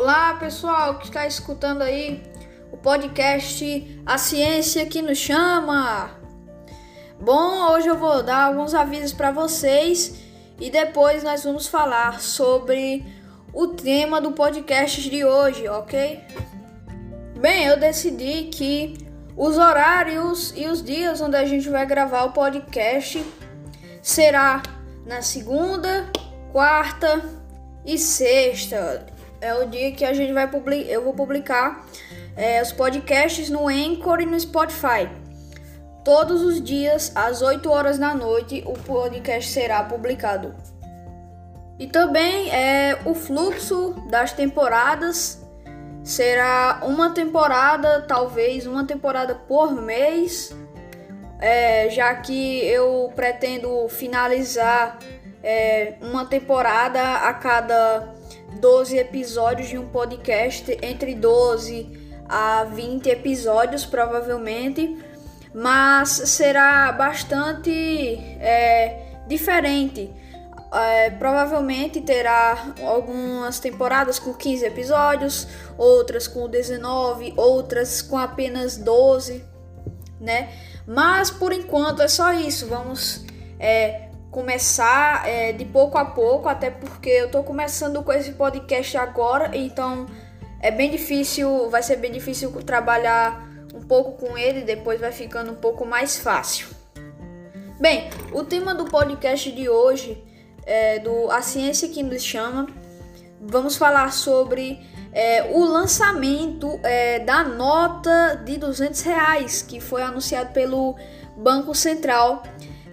Olá pessoal que está escutando aí o podcast A Ciência que nos chama. Bom, hoje eu vou dar alguns avisos para vocês e depois nós vamos falar sobre o tema do podcast de hoje, ok? Bem, eu decidi que os horários e os dias onde a gente vai gravar o podcast será na segunda, quarta e sexta. É o dia que a gente vai publicar. Eu vou publicar é, os podcasts no Anchor e no Spotify. Todos os dias, às 8 horas da noite, o podcast será publicado. E também é, o fluxo das temporadas será uma temporada, talvez uma temporada por mês, é, já que eu pretendo finalizar é, uma temporada a cada 12 episódios de um podcast, entre 12 a 20 episódios, provavelmente, mas será bastante é, diferente. É, provavelmente terá algumas temporadas com 15 episódios, outras com 19, outras com apenas 12, né? Mas por enquanto é só isso. Vamos é, começar é, de pouco a pouco, até porque eu tô começando com esse podcast agora, então é bem difícil, vai ser bem difícil trabalhar um pouco com ele, depois vai ficando um pouco mais fácil. Bem, o tema do podcast de hoje é do A Ciência que nos chama. Vamos falar sobre é, o lançamento é, da nota de 200 reais que foi anunciado pelo Banco Central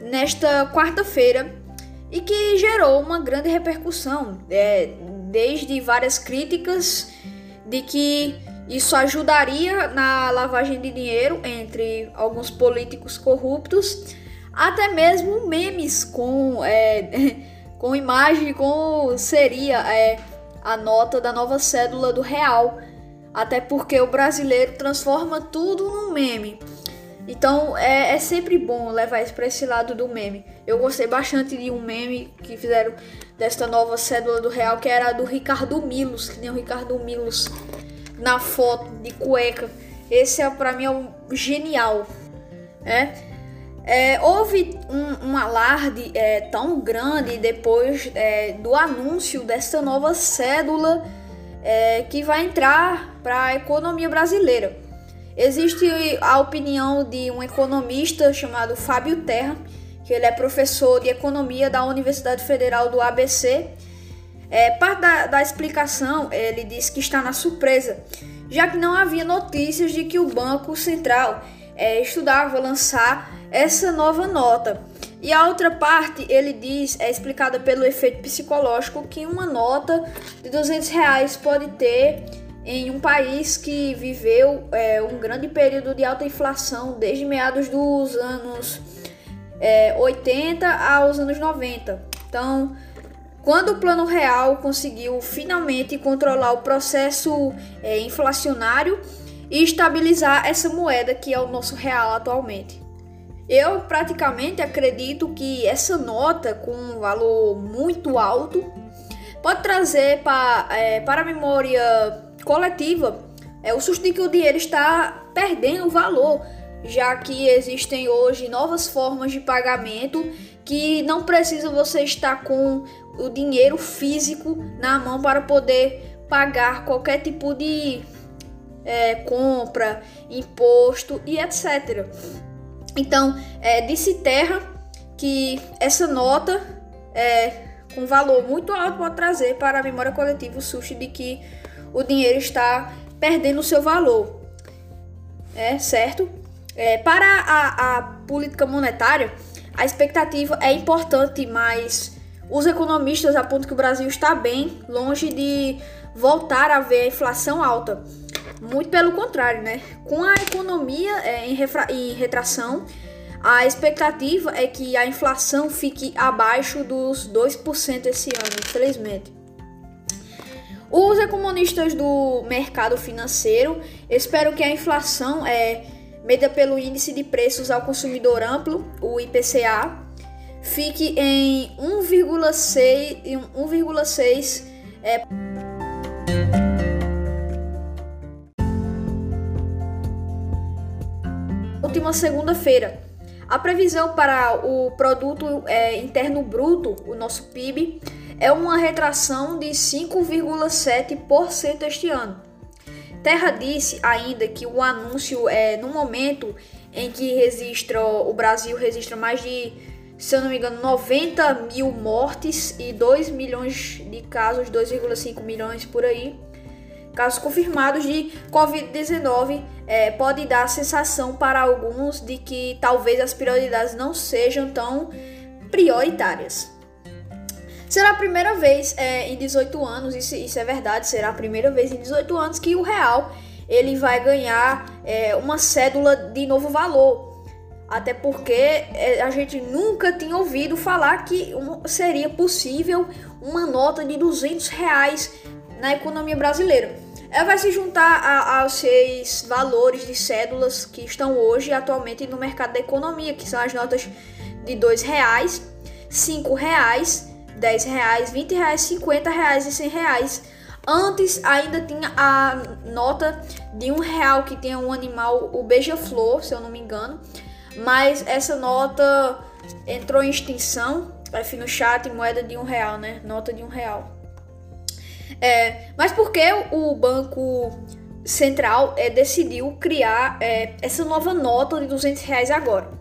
nesta quarta-feira e que gerou uma grande repercussão, é, desde várias críticas de que isso ajudaria na lavagem de dinheiro entre alguns políticos corruptos, até mesmo memes com, é, com imagem como seria é, a nota da nova cédula do real, até porque o brasileiro transforma tudo num meme. Então é, é sempre bom levar isso para esse lado do meme. Eu gostei bastante de um meme que fizeram desta nova cédula do real, que era do Ricardo Milos, que nem o Ricardo Milos na foto de cueca. Esse é para mim é um genial, é. é houve um, um alarde é, tão grande depois é, do anúncio dessa nova cédula é, que vai entrar para a economia brasileira. Existe a opinião de um economista chamado Fábio Terra, que ele é professor de economia da Universidade Federal do ABC. É, parte da, da explicação, ele diz que está na surpresa, já que não havia notícias de que o Banco Central é, estudava lançar essa nova nota. E a outra parte, ele diz, é explicada pelo efeito psicológico que uma nota de 200 reais pode ter em um país que viveu é, um grande período de alta inflação desde meados dos anos é, 80 aos anos 90. Então, quando o Plano Real conseguiu finalmente controlar o processo é, inflacionário e estabilizar essa moeda que é o nosso real atualmente. Eu praticamente acredito que essa nota, com um valor muito alto, pode trazer pra, é, para a memória coletiva é o susto de que o dinheiro está perdendo valor, já que existem hoje novas formas de pagamento que não precisa você estar com o dinheiro físico na mão para poder pagar qualquer tipo de é, compra, imposto e etc. Então, é, disse Terra que essa nota é, com valor muito alto pode trazer para a memória coletiva o susto de que o dinheiro está perdendo seu valor. É certo? É, para a, a política monetária, a expectativa é importante, mas os economistas apontam que o Brasil está bem longe de voltar a ver a inflação alta. Muito pelo contrário, né? Com a economia é, em, em retração, a expectativa é que a inflação fique abaixo dos 2% esse ano, infelizmente. Os economistas do mercado financeiro esperam que a inflação é medida pelo índice de preços ao consumidor amplo, o IPCA, fique em 1,6 1,6 é... última segunda-feira. A previsão para o produto é, interno bruto, o nosso PIB, é uma retração de 5,7% este ano. Terra disse ainda que o anúncio é no momento em que registra o Brasil registra mais de, se eu não me engano, 90 mil mortes e 2 milhões de casos, 2,5 milhões por aí, casos confirmados de Covid-19, é, pode dar a sensação para alguns de que talvez as prioridades não sejam tão prioritárias. Será a primeira vez é, em 18 anos, isso, isso é verdade, será a primeira vez em 18 anos que o real ele vai ganhar é, uma cédula de novo valor. Até porque é, a gente nunca tinha ouvido falar que seria possível uma nota de 200 reais na economia brasileira. Ela vai se juntar aos seis valores de cédulas que estão hoje atualmente no mercado da economia, que são as notas de dois reais, cinco reais, 10 reais, 20 reais, 50 reais e 100 reais. Antes ainda tinha a nota de um real que tem um animal, o beija-flor, se eu não me engano. Mas essa nota entrou em extinção. F no chat, moeda de um real, né? Nota de um real. É, mas por que o Banco Central é, decidiu criar é, essa nova nota de 200 reais agora?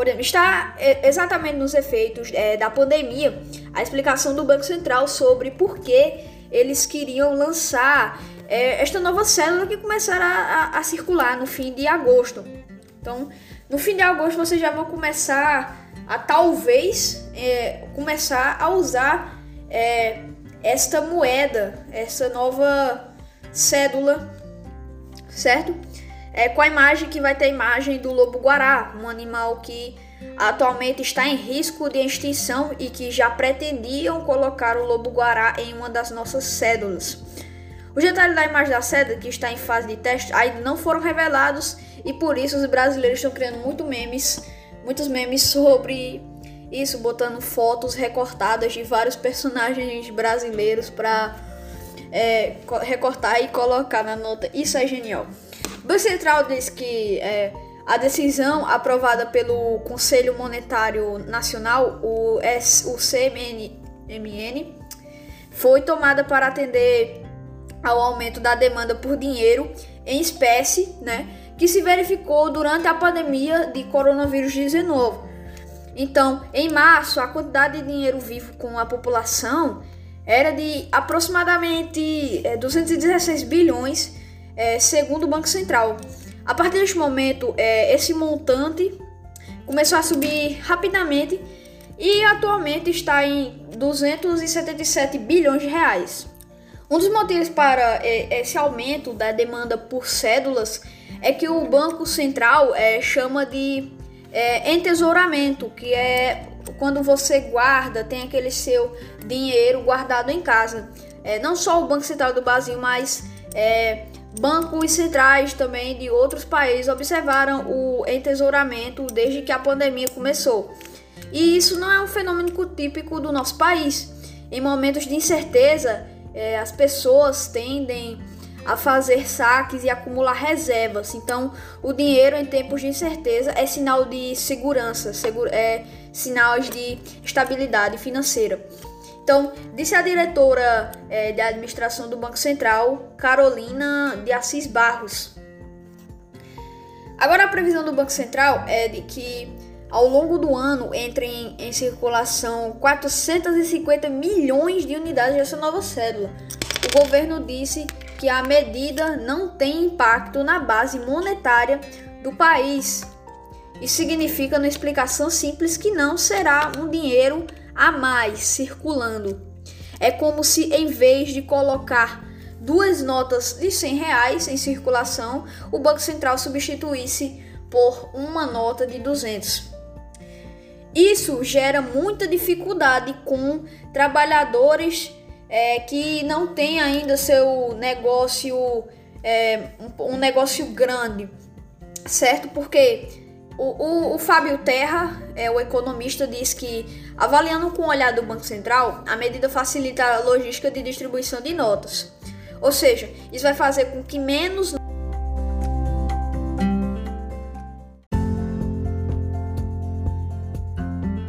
Exemplo, está é, exatamente nos efeitos é, da pandemia a explicação do Banco Central sobre por que eles queriam lançar é, esta nova célula que começará a, a, circular no fim de agosto. Então, no fim de agosto vocês já vão começar a talvez é, começar a usar é, esta moeda, essa nova cédula, certo? É, com a imagem que vai ter a imagem do lobo-guará, um animal que atualmente está em risco de extinção e que já pretendiam colocar o lobo-guará em uma das nossas cédulas. Os detalhes da imagem da cédula, que está em fase de teste, ainda não foram revelados e por isso os brasileiros estão criando muito memes, muitos memes sobre isso, botando fotos recortadas de vários personagens brasileiros para é, recortar e colocar na nota. Isso é genial. O Banco Central diz que é, a decisão aprovada pelo Conselho Monetário Nacional, o, S, o CMN, foi tomada para atender ao aumento da demanda por dinheiro em espécie, né, que se verificou durante a pandemia de coronavírus 19. Então, em março, a quantidade de dinheiro vivo com a população era de aproximadamente 216 é, bilhões é, segundo o Banco Central. A partir deste momento, é, esse montante começou a subir rapidamente e atualmente está em 277 bilhões de reais. Um dos motivos para é, esse aumento da demanda por cédulas é que o Banco Central é, chama de é, entesouramento, que é quando você guarda, tem aquele seu dinheiro guardado em casa. É, não só o Banco Central do Brasil, mas é, Bancos centrais também de outros países observaram o entesouramento desde que a pandemia começou. E isso não é um fenômeno típico do nosso país. Em momentos de incerteza, é, as pessoas tendem a fazer saques e acumular reservas. Então, o dinheiro em tempos de incerteza é sinal de segurança, é sinal de estabilidade financeira. Então, disse a diretora é, de administração do Banco Central, Carolina de Assis Barros. Agora, a previsão do Banco Central é de que ao longo do ano entrem em, circulação 450 milhões de unidades dessa nova cédula. O governo disse que a medida não tem impacto na base monetária do país. Isso significa, na explicação simples, que não será um dinheiro a mais circulando. É como se em vez de colocar duas notas de 100 reais em circulação, o Banco Central substituísse por uma nota de 200. Isso gera muita dificuldade com trabalhadores é, que não têm ainda seu negócio, é, um, negócio grande, certo? Porque o, o, o, Fábio Terra, é, o economista, diz que, avaliando com o olhar do Banco Central, a medida facilita a logística de distribuição de notas. Ou seja, isso vai fazer com que menos.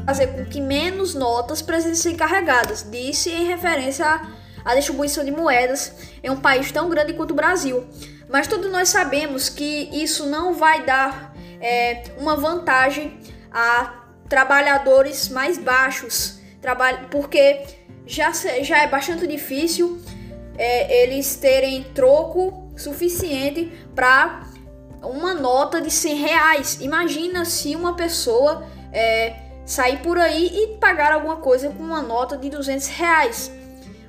fazer com que menos notas precisem ser carregadas, disse em referência à distribuição de moedas em um país tão grande quanto o Brasil. Mas todos nós sabemos que isso não vai dar é, uma vantagem a trabalhadores mais baixos, porque já, já é bastante difícil é, eles terem troco suficiente para uma nota de 100 reais. Imagina se uma pessoa é, sair por aí e pagar alguma coisa com uma nota de 200 reais.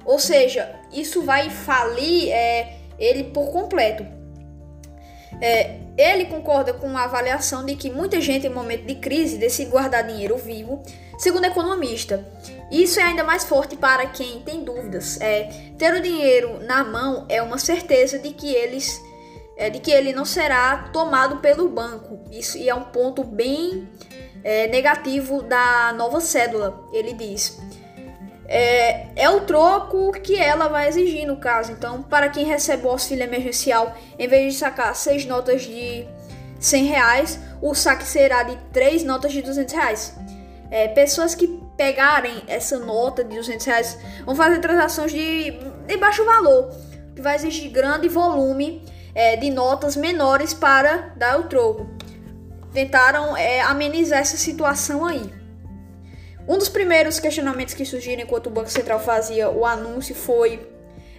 Ou seja, isso vai falir é, ele por completo. É, ele concorda com a avaliação de que muita gente em momento de crise decide guardar dinheiro vivo, segundo economista. Isso é ainda mais forte para quem tem dúvidas. É, ter o dinheiro na mão é uma certeza de que eles é, de que ele não será tomado pelo banco. Isso e é um ponto bem é, negativo da nova cédula. Ele diz. É, é, o troco que ela vai exigir no caso. Então, para quem recebe o auxílio emergencial, em vez de sacar seis notas de 100 reais, o saque será de três notas de 200 reais. É, pessoas que pegarem essa nota de 200 reais vão fazer transações de, de baixo valor, que vai exigir grande volume é, de notas menores para dar o troco. Tentaram é, amenizar essa situação aí. Um dos primeiros questionamentos que surgiram enquanto o Banco Central fazia o anúncio foi: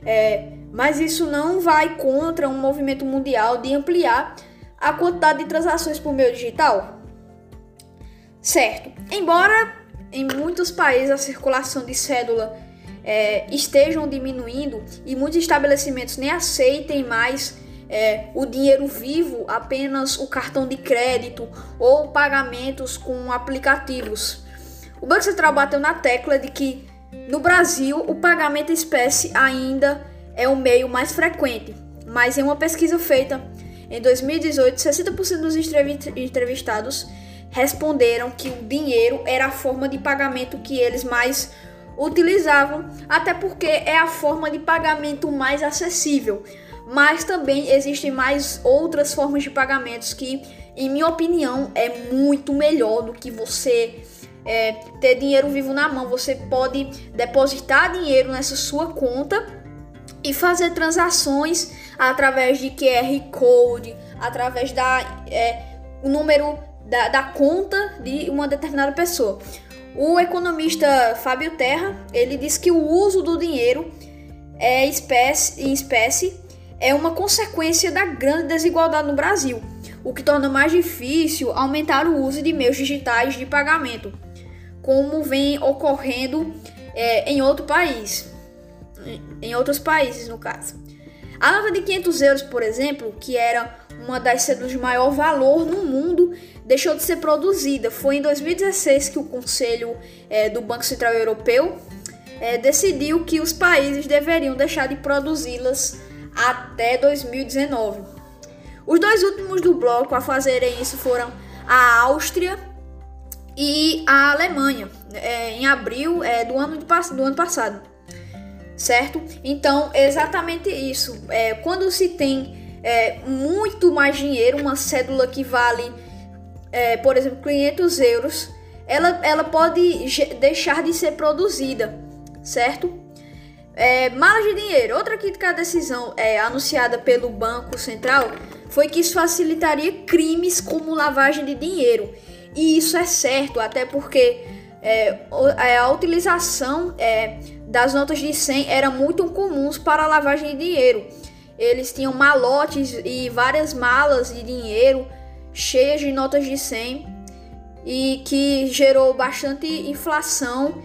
é, mas isso não vai contra um movimento mundial de ampliar a quantidade de transações por meio digital? Certo. Embora em muitos países a circulação de cédula é, estejam diminuindo e muitos estabelecimentos nem aceitem mais é, o dinheiro vivo, apenas o cartão de crédito ou pagamentos com aplicativos. O Banco Central bateu na tecla de que no Brasil o pagamento em espécie ainda é o meio mais frequente, mas em uma pesquisa feita em 2018, 60% dos entrevistados responderam que o dinheiro era a forma de pagamento que eles mais utilizavam, até porque é a forma de pagamento mais acessível. Mas também existem mais outras formas de pagamentos que, em minha opinião, é muito melhor do que você é, ter dinheiro vivo na mão. Você pode depositar dinheiro nessa sua conta e fazer transações através de QR Code, através da é, o número da, da conta de uma determinada pessoa. O economista Fábio Terra ele diz que o uso do dinheiro é espécie, em espécie é uma consequência da grande desigualdade no Brasil, o que torna mais difícil aumentar o uso de meios digitais de pagamento, como vem ocorrendo é, em outro país, em outros países no caso. A nota de 500 euros, por exemplo, que era uma das cédulas de maior valor no mundo, deixou de ser produzida. Foi em 2016 que o Conselho é, do Banco Central Europeu é, decidiu que os países deveriam deixar de produzi-las até 2019. Os dois últimos do bloco a fazerem isso foram a Áustria e a Alemanha, é, em abril é, do, ano de, do ano passado. Certo? Então, exatamente isso. É, quando se tem é, muito mais dinheiro, uma cédula que vale, é, por exemplo, 500 euros, ela, ela pode deixar de ser produzida, certo? É, malas de dinheiro. Outra crítica à decisão é, anunciada pelo Banco Central foi que isso facilitaria crimes como lavagem de dinheiro. E isso é certo, até porque é, é a utilização é, das notas de 100 era muito comuns para lavagem de dinheiro. Eles tinham malotes e várias malas de dinheiro cheias de notas de 100 e que gerou bastante inflação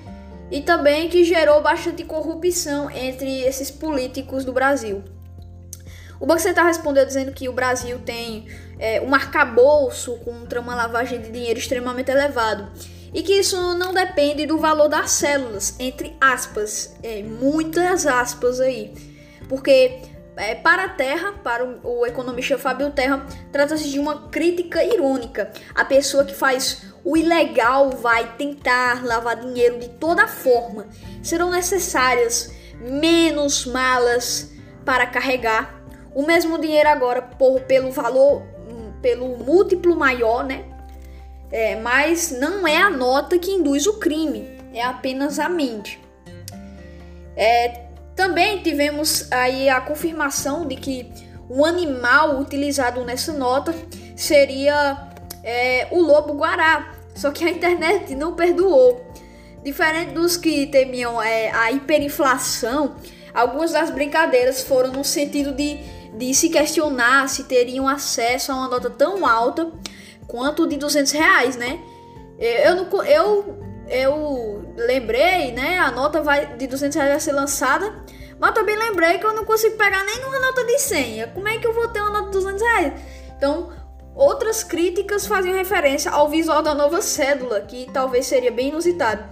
e também que gerou bastante corrupção entre esses políticos do Brasil. O Banco Central respondeu dizendo que o Brasil tem é, um arcabouço contra uma lavagem de dinheiro extremamente elevado e que isso não depende do valor das células, entre aspas, é, muitas aspas aí, porque é, para a Terra, para o, o economista Fábio Terra, trata-se de uma crítica irônica. A pessoa que faz o ilegal vai tentar lavar dinheiro de toda forma. Serão necessárias menos malas para carregar. O mesmo dinheiro agora por, pelo valor, pelo múltiplo maior, né? é, mas não é a nota que induz o crime, é apenas a mente. É, também tivemos aí a confirmação de que o animal utilizado nessa nota seria é, o lobo guará, só que a internet não perdoou. Diferente dos que temiam é, a hiperinflação, algumas das brincadeiras foram no sentido de, de se questionar se teriam acesso a uma nota tão alta quanto de 200 reais, né? Eu, não, eu, eu lembrei, né? A nota vai, de 200 reais vai ser lançada, mas também lembrei que eu não consigo pegar nenhuma nota de 100. Como é que eu vou ter uma nota de 200 reais? Então, outras críticas faziam referência ao visual da nova cédula, que talvez seria bem inusitado.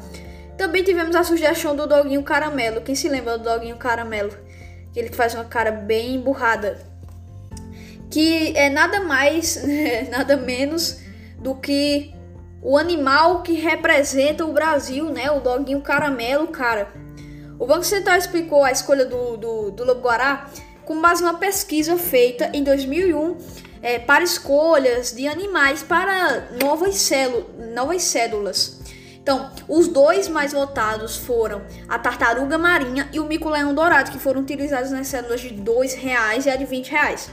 Também tivemos a sugestão do Doguinho Caramelo. Quem se lembra do Doguinho Caramelo? Ele faz uma cara bem emburrada. Que é nada mais, nada menos do que o animal que representa o Brasil, né? O Doguinho Caramelo, cara. O Banco Central explicou a escolha do, do, do Lobo Guará com base em uma pesquisa feita em 2001 é, para escolhas de animais para novas, células, novas cédulas. Então, os dois mais votados foram a tartaruga marinha e o mico-leão dourado, que foram utilizados nas células de R$ reais e a de R$ reais.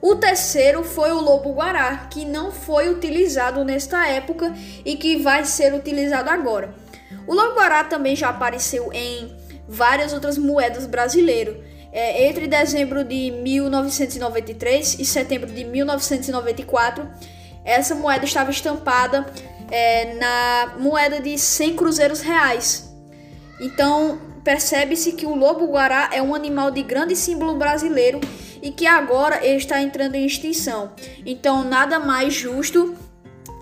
O terceiro foi o lobo-guará, que não foi utilizado nesta época e que vai ser utilizado agora. O lobo-guará também já apareceu em várias outras moedas brasileiras. É, entre dezembro de 1993 e setembro de 1994, essa moeda estava estampada é, na moeda de 100 cruzeiros reais. Então percebe-se que o lobo-guará é um animal de grande símbolo brasileiro e que agora está entrando em extinção. Então nada mais justo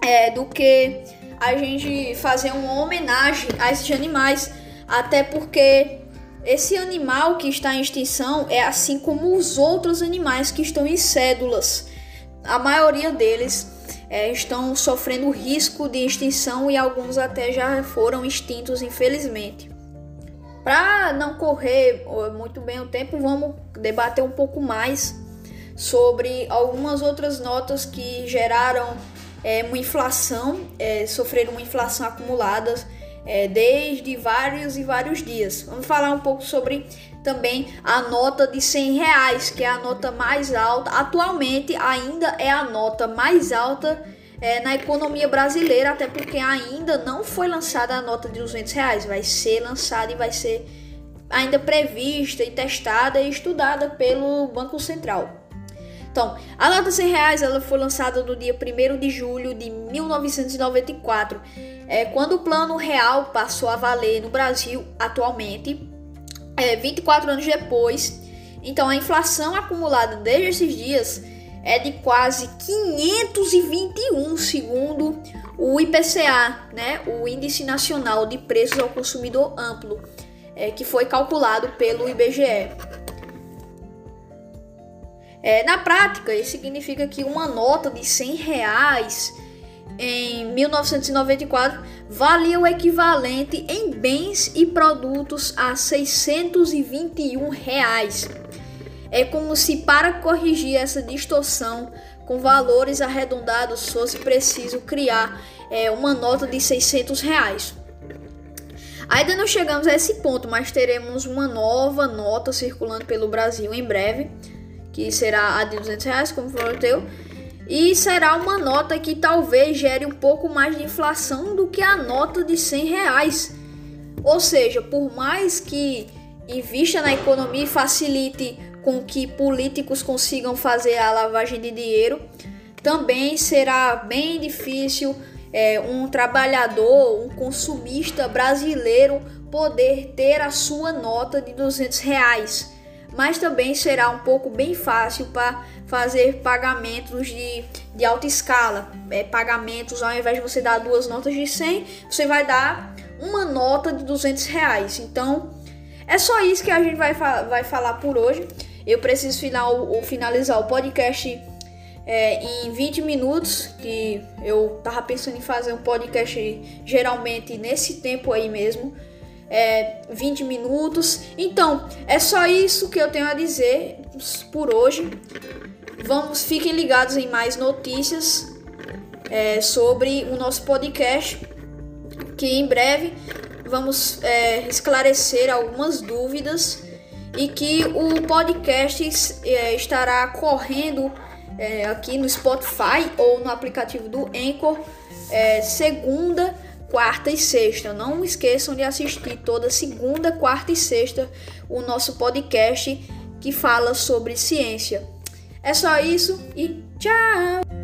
é, do que a gente fazer uma homenagem a esses animais, até porque esse animal que está em extinção é assim como os outros animais que estão em cédulas. A maioria deles é, estão sofrendo risco de extinção e alguns até já foram extintos, infelizmente. Para não correr muito bem o tempo, vamos debater um pouco mais sobre algumas outras notas que geraram é, uma inflação, é, sofreram uma inflação acumulada é, desde vários e vários dias. Vamos falar um pouco sobre também a nota de 100 reais, que é a nota mais alta. Atualmente ainda é a nota mais alta é, na economia brasileira, até porque ainda não foi lançada a nota de 200 reais. Vai ser lançada e vai ser ainda prevista e testada e estudada pelo Banco Central. Então, a nota 100 reais ela foi lançada no dia 1 de julho de 1994, é, quando o plano real passou a valer no Brasil atualmente é, 24 anos depois. Então a inflação acumulada desde esses dias é de quase 521, segundo o IPCA, né, o Índice Nacional de Preços ao Consumidor Amplo, é, que foi calculado pelo IBGE. É, na prática, isso significa que uma nota de 100 reais em 1994 valia o equivalente em bens e produtos a 621 reais. É como se para corrigir essa distorção com valores arredondados fosse preciso criar é, uma nota de 600 reais. Ainda não chegamos a esse ponto, mas teremos uma nova nota circulando pelo Brasil em breve, que será a de 200 reais, como foi o teu e será uma nota que talvez gere um pouco mais de inflação do que a nota de 100 reais. Ou seja, por mais que invista na economia e facilite com que políticos consigam fazer a lavagem de dinheiro, também será bem difícil é, um trabalhador, um consumista brasileiro poder ter a sua nota de 200 reais mas também será um pouco bem fácil para fazer pagamentos de, de alta escala. É, pagamentos, ao invés de você dar duas notas de 100, você vai dar uma nota de 200 reais. Então, é só isso que a gente vai, vai falar por hoje. Eu preciso final, finalizar o podcast é, em 20 minutos, que eu tava pensando em fazer um podcast geralmente nesse tempo aí mesmo é, 20 minutos. Então, é só isso que eu tenho a dizer por hoje. Vamos, fiquem ligados em mais notícias. é, sobre o nosso podcast, que em breve vamos é, esclarecer algumas dúvidas e que o podcast é, estará correndo é, aqui no Spotify ou no aplicativo do Anchor é, segunda, quarta e sexta. Não esqueçam de assistir toda segunda, quarta e sexta o nosso podcast que fala sobre ciência. É só isso e tchau!